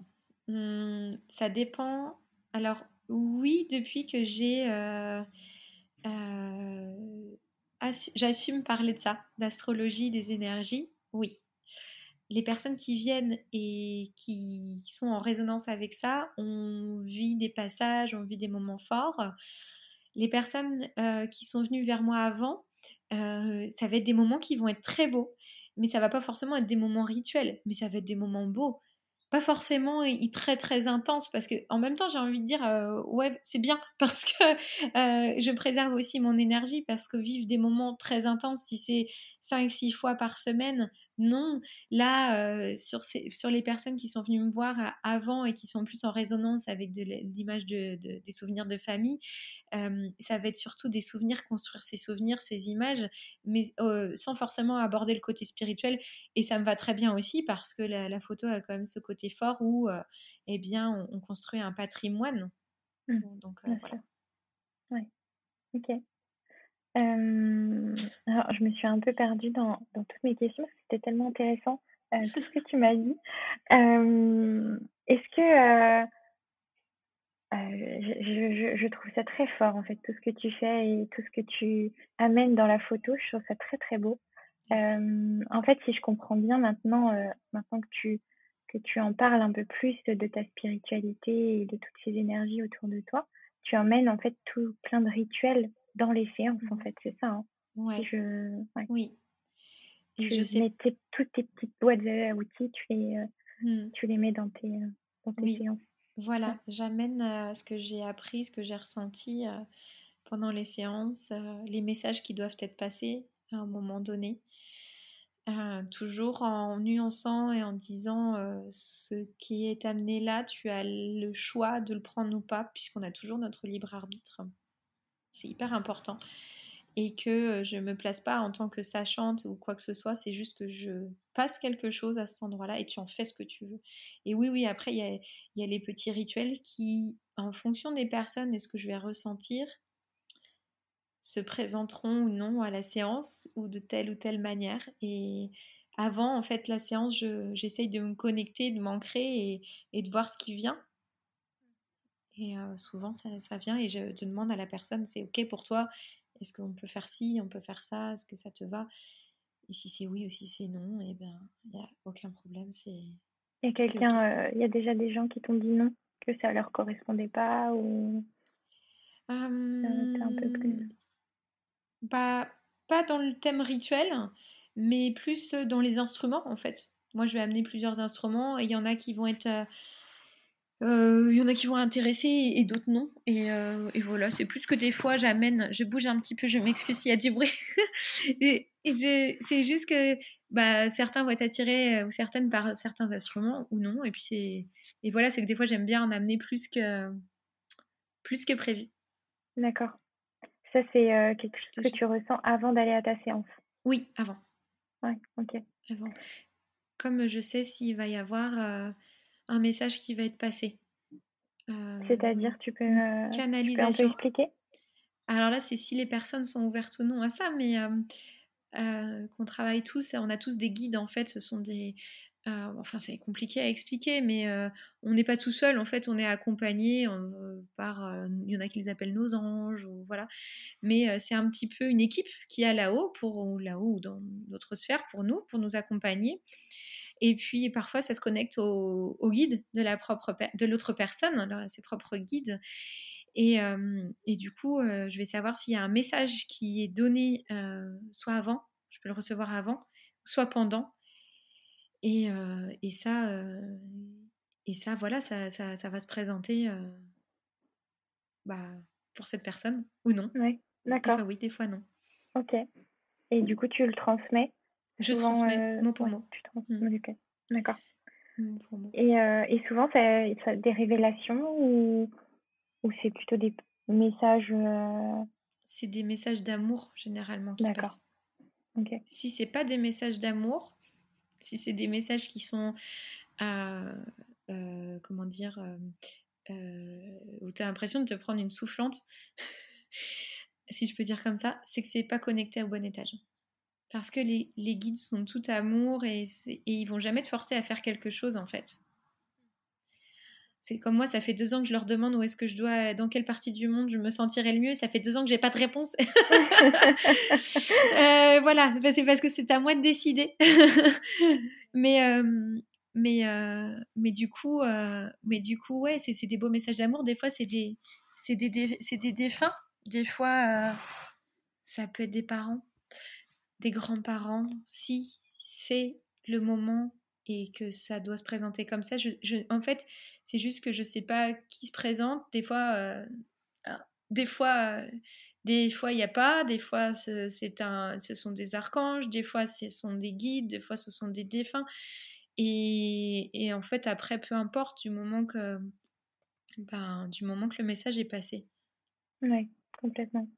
Mmh, ça dépend. Alors, oui, depuis que j'ai. Euh, j'assume parler de ça, d'astrologie, des énergies, oui. Les personnes qui viennent et qui sont en résonance avec ça, on vit des passages, on vit des moments forts. Les personnes euh, qui sont venues vers moi avant, ça va être des moments qui vont être très beaux, mais ça va pas forcément être des moments rituels, mais ça va être des moments beaux pas forcément très très intense parce que en même temps j'ai envie de dire euh, ouais c'est bien parce que euh, je préserve aussi mon énergie parce que vivre des moments très intenses si c'est 5-6 fois par semaine non, là, euh, sur, sur les personnes qui sont venues me voir euh, avant et qui sont plus en résonance avec de, l'image de, des souvenirs de famille, euh, ça va être surtout des souvenirs, construire ces souvenirs, ces images, mais sans forcément aborder le côté spirituel. Et ça me va très bien aussi parce que la, photo a quand même ce côté fort où, eh bien, on, construit un patrimoine. Mmh. Donc, voilà. Ouais. Ok alors, je me suis un peu perdue dans, dans toutes mes questions, c'était tellement intéressant tout ce que tu m'as dit. Est-ce que je, je, je, trouve ça très fort en fait, tout ce que tu fais et tout ce que tu amènes dans la photo, je trouve ça très très beau. en fait, si je comprends bien maintenant, maintenant que tu, que tu en parles un peu plus de ta spiritualité et de toutes ces énergies autour de toi, tu emmènes en fait tout plein de rituels dans les séances, en fait, c'est ça. Hein. Ouais. Je... Oui. Et tu je sais. Mets toutes tes petites boîtes à outils, tu les, euh, mmh. tu les mets dans tes, euh, dans tes séances. Voilà, j'amène euh, ce que j'ai appris, ce que j'ai ressenti pendant les séances, les messages qui doivent être passés à un moment donné. toujours en nuançant et en disant ce qui est amené là, tu as le choix de le prendre ou pas, puisqu'on a toujours notre libre arbitre c'est hyper important. Et que je ne me place pas en tant que sachante ou quoi que ce soit, c'est juste que je passe quelque chose à cet endroit-là et tu en fais ce que tu veux. Et oui, oui, après, il y a, y a les petits rituels qui, en fonction des personnes et ce que je vais ressentir, se présenteront ou non à la séance ou de telle ou telle manière. Et avant, en fait, la séance, j'essaye de me connecter, de m'ancrer et, de voir ce qui vient. Et souvent, ça, vient et je te demande à la personne, c'est OK pour toi? Est-ce qu'on peut faire ci, on peut faire ça? Est-ce que ça te va? Et si c'est oui ou si c'est non, eh ben, il n'y a aucun problème. C'est il y a quelqu'un, il y a déjà des gens qui t'ont dit non que ça leur correspondait pas ou un peu plus... Bah, pas dans le thème rituel, mais plus dans les instruments en fait. Moi, je vais amener plusieurs instruments et il y en a qui vont être il y en a qui vont intéresser et, d'autres non. Et, et voilà, c'est plus que des fois, j'amène, je bouge un petit peu, je m'excuse s'il y a du bruit. et, c'est juste que bah, certains vont être attirés ou certaines par certains instruments ou non. Et puis et voilà, c'est que des fois, j'aime bien en amener plus que, plus que prévu. D'accord. Ça, c'est quelque chose que tu ressens avant d'aller à ta séance? Oui, avant. Ouais, ok. Avant. Comme je sais s'il va y avoir un message qui va être passé. C'est-à-dire, tu peux, canalisation. expliquer? Alors là, c'est si les personnes sont ouvertes ou non à ça, mais qu'on travaille tous, on a tous des guides en fait, ce sont des... enfin, c'est compliqué à expliquer, mais on n'est pas tout seul. En fait, on est accompagné par. Il y en a qui les appellent nos anges, ou voilà. Mais c'est un petit peu une équipe qui est là-haut, pour là-haut ou dans notre sphère, pour nous, pour nous accompagner. Et puis parfois, ça se connecte au, guide de la propre de l'autre personne, ses propres guides. Et, et du coup, je vais savoir s'il y a un message qui est donné soit avant, je peux le recevoir avant, soit pendant. Et, et ça, et ça, voilà, ça, ça, ça va se présenter bah, pour cette personne ou non. Oui, d'accord. Des fois oui, des fois non. Ok. Et du coup, tu le transmets je transmets mot pour mot. Tu transmets, mmh. D'accord. Et, euh, et souvent, ça, des révélations ou, ou c'est plutôt des messages euh C'est des messages d'amour généralement qui passent. Ok. Si c'est pas des messages d'amour, si c'est des messages qui sont, euh, comment dire, où tu as l'impression de te prendre une soufflante, si je peux dire comme ça, c'est que c'est pas connecté au bon étage parce que les, guides sont tout amour et, et, ils vont jamais te forcer à faire quelque chose en fait. C'est comme moi, ça fait deux ans que je leur demande où est-ce que je dois, dans quelle partie du monde je me sentirais le mieux. Ça fait deux ans que j'ai pas de réponse. euh, voilà, c'est parce que c'est à moi de décider. mais euh, mais euh, mais du coup, mais du coup, ouais, c'est des beaux messages d'amour. Des fois, c'est des c'est des, des défunts. Des fois, ça peut être des parents des grands-parents, si c'est le moment et que ça doit se présenter comme ça, en fait, c'est juste que je sais pas qui se présente. Des fois, euh, ah, des fois, euh, des fois il n'y a pas. Des fois, c'est un, ce sont des archanges. Des fois, ce sont des guides. Des fois, ce sont des défunts. Et, et en fait, après, peu importe du moment que, ben, du moment que le message est passé. Oui, complètement.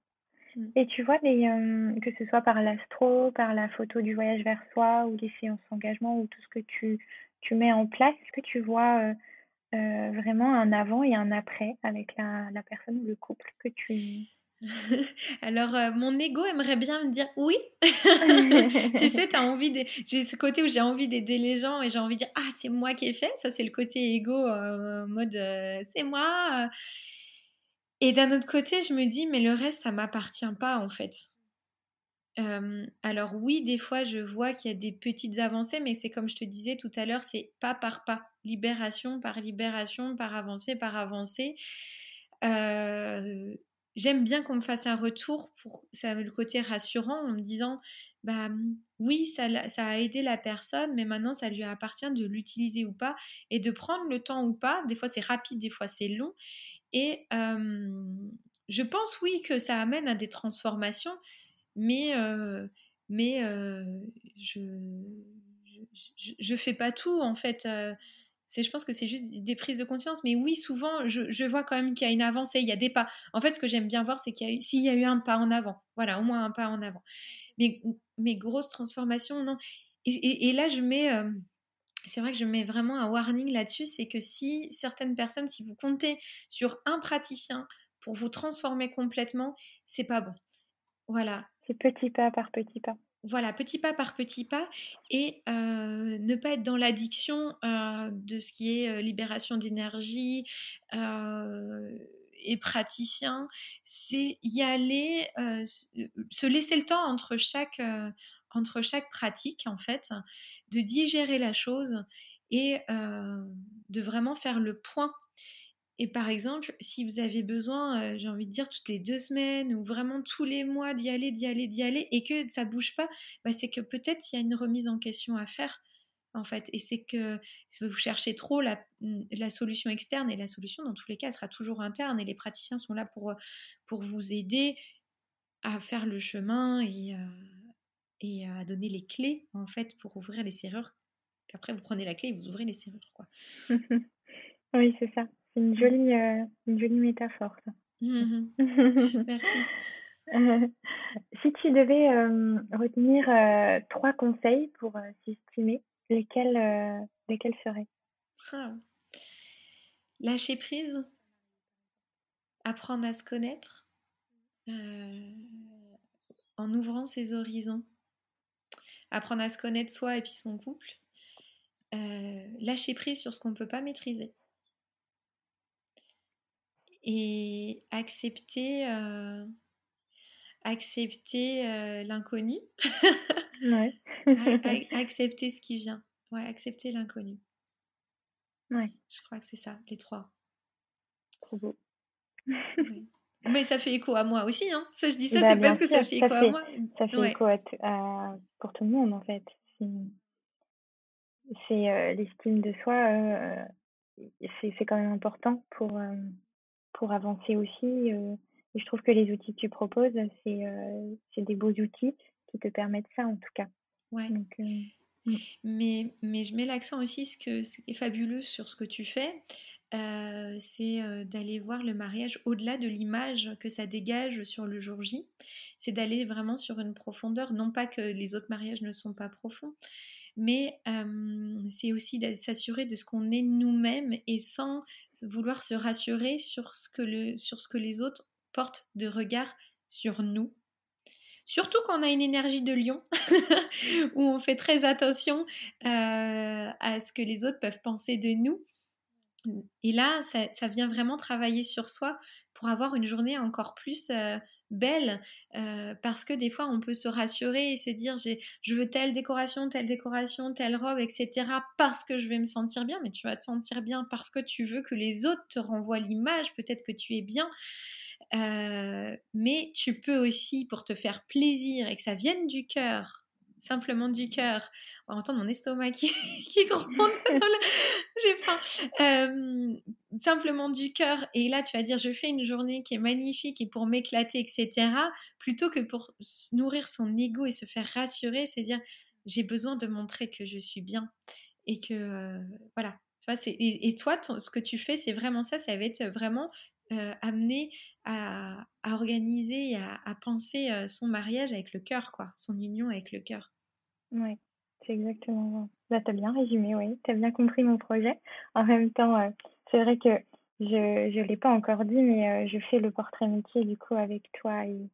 Mmh. Et tu vois, que ce soit par l'astro, par la photo du voyage vers soi ou les séances d'engagement ou tout ce que tu, tu mets en place, est-ce que tu vois vraiment un avant et un après avec la, la personne ou le couple que tu... Alors, mon ego aimerait bien me dire oui. tu sais, as envie de... j'ai ce côté où j'ai envie d'aider les gens et j'ai envie de dire ah, c'est moi qui ai fait. Ça, c'est le côté ego, mode c'est moi. Et d'un autre côté, je me dis, mais le reste, ça m'appartient pas en fait. alors oui, des fois, je vois qu'il y a des petites avancées, mais c'est comme je te disais tout à l'heure, c'est pas par pas, libération par libération, par avancée par avancée. J'aime bien qu'on me fasse un retour pour ça le côté rassurant en me disant, bah oui, ça, ça a aidé la personne, mais maintenant ça lui appartient de l'utiliser ou pas et de prendre le temps ou pas. Des fois c'est rapide, des fois c'est long. Et je pense, oui, que ça amène à des transformations, mais, mais je, je, fais pas tout, en fait. je pense que c'est juste des prises de conscience. Mais oui, souvent, je, vois quand même qu'il y a une avancée, il y a des pas. En fait, ce que j'aime bien voir, c'est qu'il y a eu, y a eu un pas en avant, voilà, au moins un pas en avant. Mais, mais grosses transformations, non. Et là, je mets c'est vrai que je mets vraiment un warning là-dessus, c'est que si certaines personnes, si vous comptez sur un praticien pour vous transformer complètement, c'est pas bon. Voilà. C'est petit pas par petit pas. Voilà, petit pas par petit pas, et euh, ne pas être dans l'addiction euh, de ce qui est euh, libération d'énergie et praticien, c'est y aller, se laisser le temps entre chaque, entre chaque pratique, en fait, de digérer la chose et de vraiment faire le point. et par exemple, si vous avez besoin, j'ai envie de dire, toutes les deux semaines ou vraiment tous les mois d'y aller, d'y aller, d'y aller, et que ça bouge pas, bah, c'est que peut-être il y a une remise en question à faire en fait. Et c'est que vous cherchez trop la, solution externe, et la solution, dans tous les cas, elle sera toujours interne, et les praticiens sont là pour, pour vous aider à faire le chemin et, et à donner les clés, en fait, pour ouvrir les serrures. Après, vous prenez la clé et vous ouvrez les serrures, quoi. oui, c'est ça. C'est une jolie, une jolie métaphore, ça. Merci. si tu devais retenir trois conseils pour s'estimer, Lesquels, euh, lesquels seraient? Ah. Lâcher prise, apprendre à se connaître euh, en ouvrant ses horizons, apprendre à se connaître soi et puis son couple, euh, lâcher prise sur ce qu'on ne peut pas maîtriser et accepter, accepter l'inconnu. ouais. accepter ce qui vient. Ouais, accepter l'inconnu. Ouais. Je crois que c'est ça, les trois. Trop beau. Mais ça fait écho à moi aussi, hein. Ça, je dis ça, bah, c'est parce que ça fait écho à moi. Ça fait écho à, pour tout le monde, en fait. C'est euh, l'estime de soi, euh, c'est quand même important pour, euh, pour avancer aussi. et je trouve que les outils que tu proposes, c'est des beaux outils qui te permettent ça, en tout cas. Ouais. Euh, mm. mais, mais je mets l'accent aussi, ce, que, ce qui est fabuleux sur ce que tu fais, euh, c'est euh, d'aller voir le mariage au-delà de l'image que ça dégage sur le jour J. C'est d'aller vraiment sur une profondeur, non pas que les autres mariages ne sont pas profonds, mais c'est aussi de s'assurer de ce qu'on est nous-mêmes et sans vouloir se rassurer sur ce que, le, sur ce que les autres portent de regard sur nous Surtout quand on a une énergie de lion, où on fait très attention à ce que les autres peuvent penser de nous. Et là, ça, vient vraiment travailler sur soi pour avoir une journée encore plus belle, parce que des fois, on peut se rassurer et se dire, je veux telle décoration, telle décoration, telle robe, etc., parce que je vais me sentir bien, mais tu vas te sentir bien parce que tu veux que les autres te renvoient l'image, peut-être que tu es bien. Mais tu peux aussi, pour te faire plaisir et que ça vienne du cœur, simplement du cœur, on va entendre mon estomac qui, qui gronde, j'ai faim, euh, simplement du cœur, et là tu vas dire je fais une journée qui est magnifique et pour m'éclater, etc., plutôt que pour nourrir son ego et se faire rassurer, se dire j'ai besoin de montrer que je suis bien et que euh, voilà. et, toi, ce que tu fais, c'est vraiment ça, ça va être vraiment euh, amener à, organiser, à, à penser euh, son mariage avec le cœur, quoi, son union avec le cœur. Oui, c'est exactement ça. Bah, tu as bien résumé, oui, tu as bien compris mon projet. En même temps, euh, c'est vrai que je ne l'ai pas encore dit, mais je fais le portrait métier du coup avec toi et,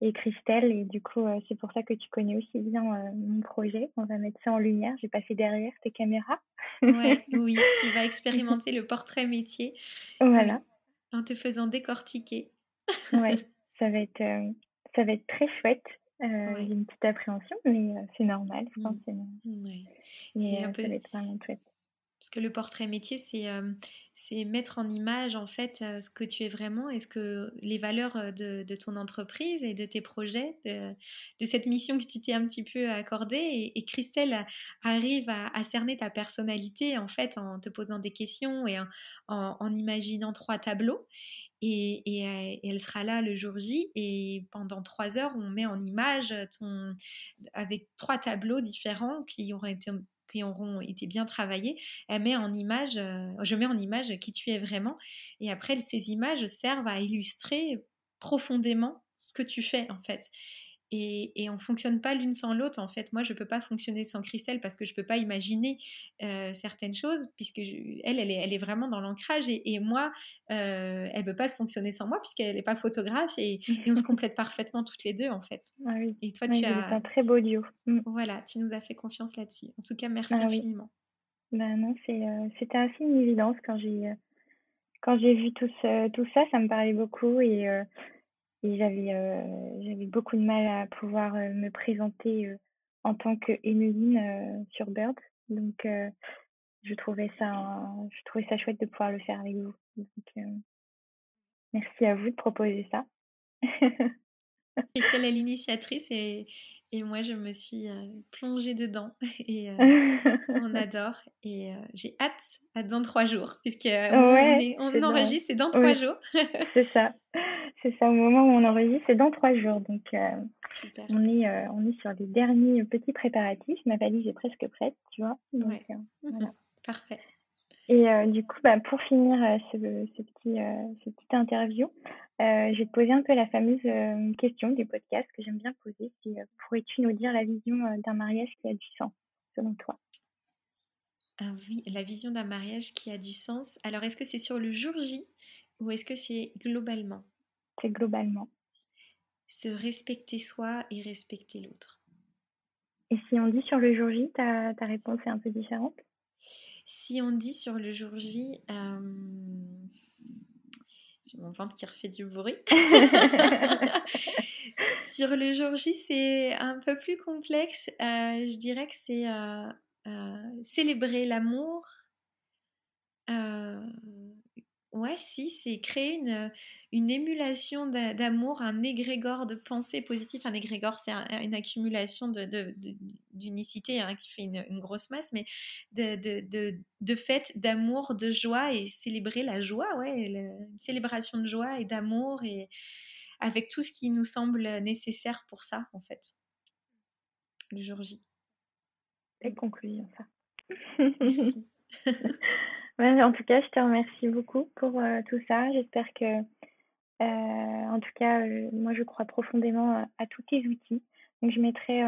et Christelle. Et du coup, c'est pour ça que tu connais aussi bien mon projet. On va mettre ça en lumière. J'ai passé derrière tes caméras. Ouais, oui, tu vas expérimenter le portrait métier. Voilà en te faisant décortiquer. ouais, ça va être, euh, ça va être très chouette. Euh, J'ai une petite appréhension, mais euh, c'est normal, je pense. Mmh. Et, un peu... ça va être vraiment chouette. Parce que le portrait métier, c'est c'est mettre en image en fait ce que tu es vraiment et ce que les valeurs de, de ton entreprise et de tes projets, de, cette mission que tu t'es un petit peu accordée. Et, Christelle arrive à, cerner ta personnalité en fait en te posant des questions et en, imaginant trois tableaux. Et, et, elle sera là le jour J et pendant trois heures on met en image ton avec trois tableaux différents qui auraient été qui auront été bien travaillés, elle euh, je mets en image qui tu es vraiment. Et après, ces images servent à illustrer profondément ce que tu fais en fait. Et, et on fonctionne pas l'une sans l'autre. En fait, moi, je peux pas fonctionner sans Christelle parce que je peux pas imaginer euh, certaines choses, puisque elle, elle est, elle est vraiment dans l'ancrage. Et, moi, euh, elle peut pas fonctionner sans moi, puisqu'elle n'est pas photographe. Et, on se complète parfaitement toutes les deux, en fait. Ah oui. Et toi, tu as. un très beau duo. Mm. Voilà, tu nous as fait confiance là-dessus. En tout cas, merci ah infiniment. Ben non, euh, c'était assez une évidence quand j'ai quand j'ai vu tout, tout ça, ça me parlait beaucoup et et j'avais euh, j'avais beaucoup de mal à pouvoir euh, me présenter euh, en tant que Emeline sur Bird. Donc je trouvais ça, je trouvais ça chouette de pouvoir le faire avec vous. merci à vous de proposer ça. Christelle est l'initiatrice et, et moi, je me suis plongée dedans et on adore. Et j'ai hâte à dans trois jours, puisque on, enregistre, c'est dans trois jours. c'est ça. C'est ça, au moment où on enregistre, c'est dans trois jours. Donc, on, est, on est sur les derniers petits préparatifs. Ma valise est presque prête, tu vois. Donc, Parfait. Et du coup, bah, pour finir ce, ce, petit, ce petit interview, euh, je vais te poser un peu la fameuse euh, question du podcast que j'aime bien poser. C'est euh, pourrais-tu nous dire la vision d'un mariage qui a du sens, selon toi? Ah oui, la vision d'un mariage qui a du sens. Alors, est-ce que c'est sur le jour J ou est-ce que c'est globalement? Globalement. Se respecter soi et respecter l'autre. Et si on dit sur le jour J, ta, ta réponse est un peu différente? Si on dit sur le jour J, mon ventre qui refait du bruit. Sur le jour J, c'est un peu plus complexe. Euh, je dirais que c'est euh, euh, célébrer l'amour, Ouais, si, c'est créer une, une émulation d'amour, un égrégore de pensée positive. Un égrégore, c'est une accumulation d'unicité de, hein, qui fait une, grosse masse, mais de, de, de fait, d'amour, de joie et célébrer la joie, ouais, une célébration de joie et d'amour et avec tout ce qui nous semble nécessaire pour ça, en fait, le jour J. Et conclusion, ça. Merci. en tout cas, je te remercie beaucoup pour euh, tout ça. J'espère que, euh, en tout cas, euh, moi, je crois profondément à, tous tes outils. Donc, je mettrai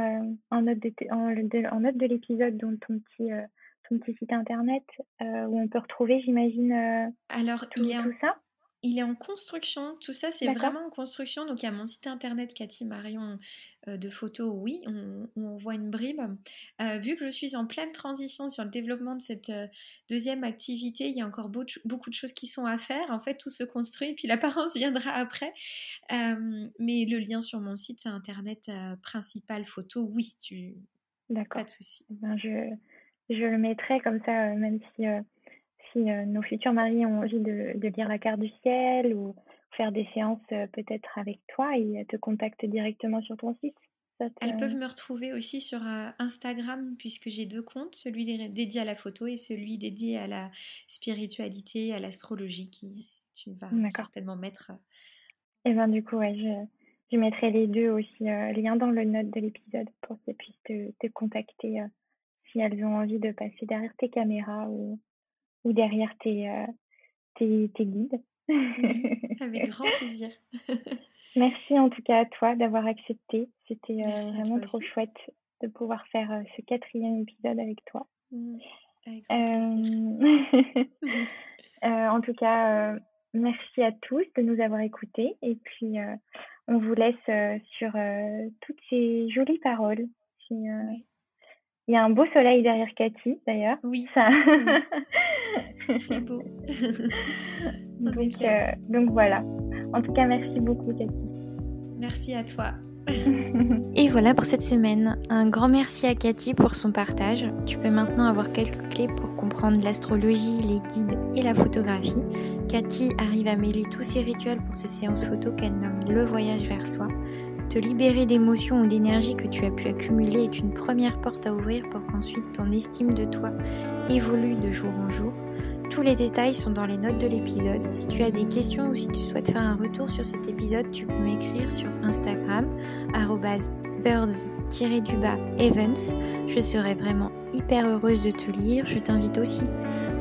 en note de, en, note de l'épisode ton petit, ton petit site internet où on peut retrouver, j'imagine, Alors, tout, tout ça. Il est en construction, tout ça c'est vraiment en construction. Donc il y a mon site internet Cathy Marion euh, de photos, oui, on, on voit une bribe. Euh, vu que je suis en pleine transition sur le développement de cette euh, deuxième activité, il y a encore beaucoup de choses qui sont à faire. En fait, tout se construit, puis l'apparence viendra après. mais le lien sur mon site internet principal photo, oui, tu... Pas de souci. Eh ben, je, je le mettrai comme ça, même si si euh, nos futurs maris ont envie de, lire la carte du ciel ou faire des séances euh, peut-être avec toi, ils te contactent directement sur ton site. Elles peuvent me retrouver aussi sur euh, Instagram puisque j'ai deux comptes, celui dédié à la photo et celui dédié à la spiritualité, à l'astrologie qui tu vas certainement mettre. Et eh bien du coup, ouais, je, mettrai les deux aussi liens dans le note de l'épisode pour qu'elles puissent te, te contacter si elles ont envie de passer derrière tes caméras ou, ou derrière tes, euh, tes, tes, guides. avec grand plaisir. Merci en tout cas à toi d'avoir accepté. C'était euh, vraiment trop chouette de pouvoir faire euh, ce quatrième épisode avec toi. Mmh, en tout cas, merci à tous de nous avoir écoutés et puis on vous laisse sur toutes ces jolies paroles. Il y a un beau soleil derrière Cathy, d'ailleurs. Oui. Ça... C'est beau. donc, euh, donc voilà. En tout cas, merci beaucoup, Cathy. Merci à toi. Et voilà pour cette semaine. Un grand merci à Cathy pour son partage. Tu peux maintenant avoir quelques clés pour comprendre l'astrologie, les guides et la photographie. Cathy arrive à mêler tous ces rituels pour ses séances photos qu'elle nomme le voyage vers soi. Te libérer d'émotions ou d'énergie que tu as pu accumuler est une première porte à ouvrir pour qu'ensuite ton estime de toi évolue de jour en jour. Tous les détails sont dans les notes de l'épisode. Si tu as des questions ou si tu souhaites faire un retour sur cet épisode, tu peux m'écrire sur Instagram birds-events. Je serai vraiment hyper heureuse de te lire. Je t'invite aussi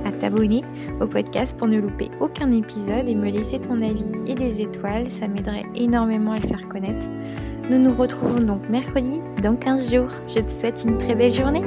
à t'abonner au podcast pour ne louper aucun épisode et me laisser ton avis et des étoiles, ça m'aiderait énormément à le faire connaître. Nous nous retrouvons donc mercredi dans 15 jours. Je te souhaite une très belle journée.